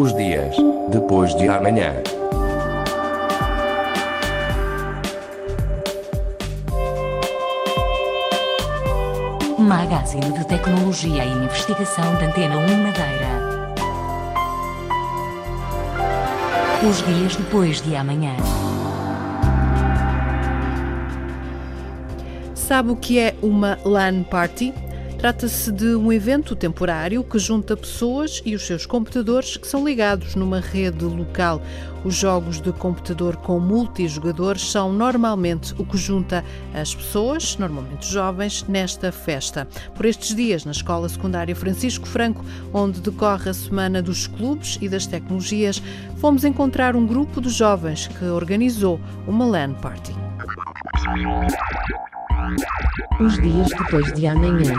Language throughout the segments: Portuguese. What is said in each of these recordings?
Os dias depois de amanhã. Magazine de Tecnologia e Investigação da Antena 1 Madeira. Os dias depois de amanhã. Sabe o que é uma LAN Party? Trata-se de um evento temporário que junta pessoas e os seus computadores que são ligados numa rede local. Os jogos de computador com multijogadores são normalmente o que junta as pessoas, normalmente jovens, nesta festa. Por estes dias, na Escola Secundária Francisco Franco, onde decorre a Semana dos Clubes e das Tecnologias, fomos encontrar um grupo de jovens que organizou uma LAN Party. Os dias depois de amanhã.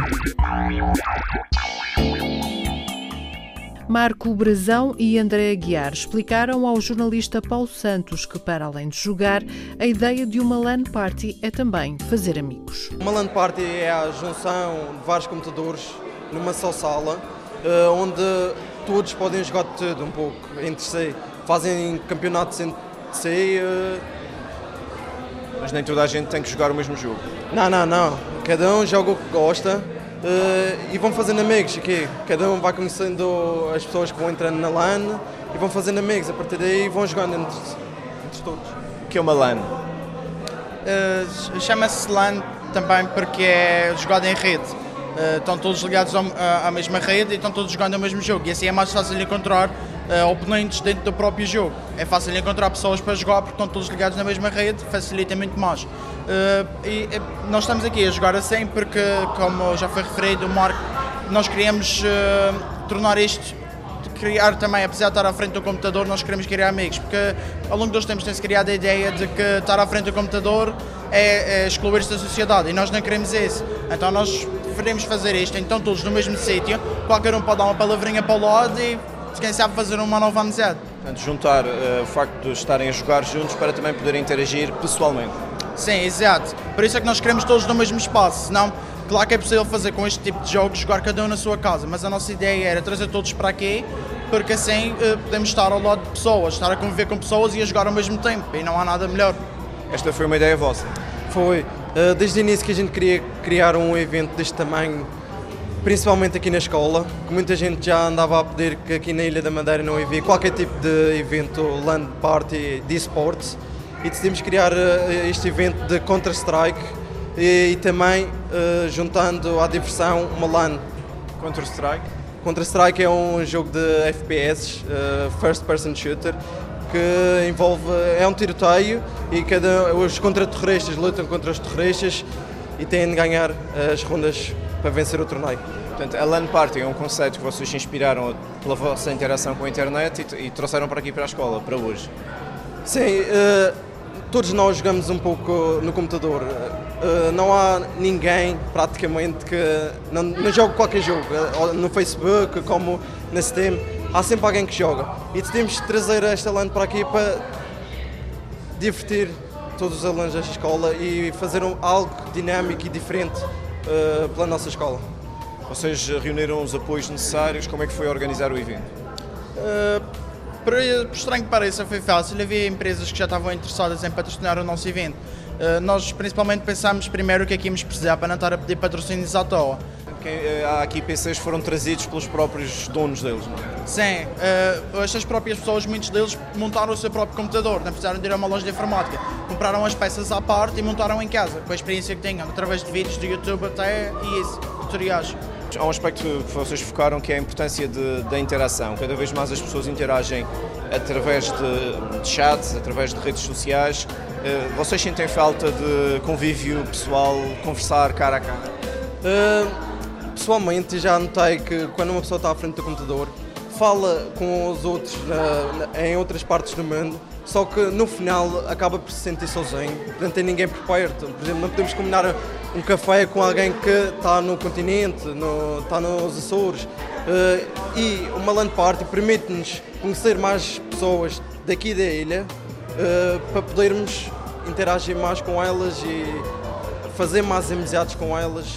Marco Brazão e André Aguiar explicaram ao jornalista Paulo Santos que, para além de jogar, a ideia de uma LAN party é também fazer amigos. Uma LAN party é a junção de vários computadores numa só sala, eh, onde todos podem jogar de tudo um pouco entre si. Fazem campeonatos entre si. Mas nem toda a gente tem que jogar o mesmo jogo. Não, não, não. Cada um joga o que gosta eh, e vão fazendo amigos aqui. Cada um vai conhecendo as pessoas que vão entrando na LAN e vão fazendo amigos. A partir daí vão jogando entre, entre todos. O que é uma LAN? Uh, Chama-se LAN também porque é jogado em rede. Uh, estão todos ligados ao- à- à mesma rede e estão todos jogando o mesmo jogo. E assim é mais fácil encontrar uh, oponentes dentro do próprio jogo. É fácil encontrar pessoas para jogar porque estão todos ligados na mesma rede, facilita muito mais. Uh, e eh, nós estamos aqui a jogar assim porque, como já foi referido, o Marco, nós queríamos uh, tornar isto criar também, apesar de estar à frente do computador, nós queremos criar amigos, porque ao longo dos tempos tem-se criado a ideia de que estar à frente do computador é, é excluir-se da sociedade e nós não queremos isso. Então nós preferimos fazer isto, então todos no mesmo sítio, qualquer um pode dar uma palavrinha para o lado e quem sabe fazer uma nova amizade. Portanto, juntar eh, o facto de estarem a jogar juntos para também poderem interagir pessoalmente. Sim, exato. Por isso é que nós queremos todos no mesmo espaço, senão, claro que é possível fazer com este tipo de jogos, jogar cada um na sua casa, mas a nossa ideia era trazer todos para aqui, porque assim eh, podemos estar ao lado de pessoas, estar a conviver com pessoas e a jogar ao mesmo tempo, e não há nada melhor. Esta foi uma ideia vossa. Foi eh, desde o início que a gente queria criar um evento deste tamanho, principalmente aqui na escola, que muita gente já andava a pedir que aqui na Ilha da Madeira não havia qualquer tipo de evento, land party de esportes, e decidimos criar eh, este evento de Counter-Strike e, e também eh, juntando à diversão uma LAN. Counter-Strike. Counter-Strike é um jogo de FPS, eh, First Person Shooter, que envolve. é um tiroteio e cada, os contra-terroristas lutam contra os terroristas e têm de ganhar as rondas para vencer o torneio. Portanto, a LAN Party é um conceito que vocês inspiraram pela vossa interação com a internet e, e trouxeram para aqui para a escola, para hoje. Sim, eh, todos nós jogamos um pouco no computador. Eh, não há ninguém praticamente que não, não joga qualquer jogo, eh, no Facebook, como na Steam. Há sempre alguém que joga. E decidimos trazer esta LAN para aqui para divertir todos os alunos desta escola e fazer um- algo dinâmico e diferente eh, pela nossa escola. Vocês eh, reuniram os apoios necessários, como é que foi organizar o evento? Uh, por, por estranho que pareça, foi fácil. Havia empresas que já estavam interessadas em patrocinar o nosso evento. Uh, nós principalmente pensámos primeiro o que é que íamos precisar para não estar a pedir patrocínios à toa. Quem, eh, há aqui PCs que foram trazidos pelos próprios donos deles, não é? Sim, uh, estas próprias pessoas, muitos deles montaram o seu próprio computador, não precisaram de ir a uma loja de informática. Compraram as peças à parte e montaram em casa, com a experiência que tinham, através de vídeos do YouTube até e isso, tutoriais. Há um aspecto que vocês focaram que é a importância de- da interação. Cada vez mais as pessoas interagem através de, de chats, através de redes sociais. Eh, Vocês sentem falta de convívio pessoal, conversar cara a cara? Uh, pessoalmente já notei que quando uma pessoa está à frente do computador fala com os outros na- na- em outras partes do mundo, só que no final acaba por se sentir sozinho, não tem ninguém por perto. Por exemplo, não podemos combinar um café com alguém que está no continente, no, está nos Açores. Uh, e uma LAN party permite-nos conhecer mais pessoas daqui da ilha uh, para podermos interagir mais com elas e fazer mais amizades com elas.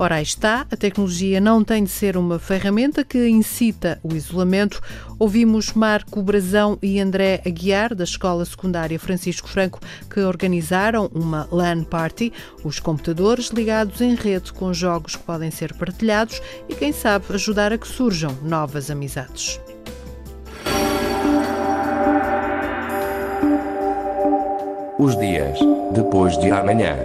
Ora, aí está, a tecnologia não tem de ser uma ferramenta que incita o isolamento. Ouvimos Marco Brazão e André Aguiar, da Escola Secundária Francisco Franco, que organizaram uma LAN Party, os computadores ligados em rede com jogos que podem ser partilhados e, quem sabe, ajudar a que surjam novas amizades. Os dias depois de amanhã.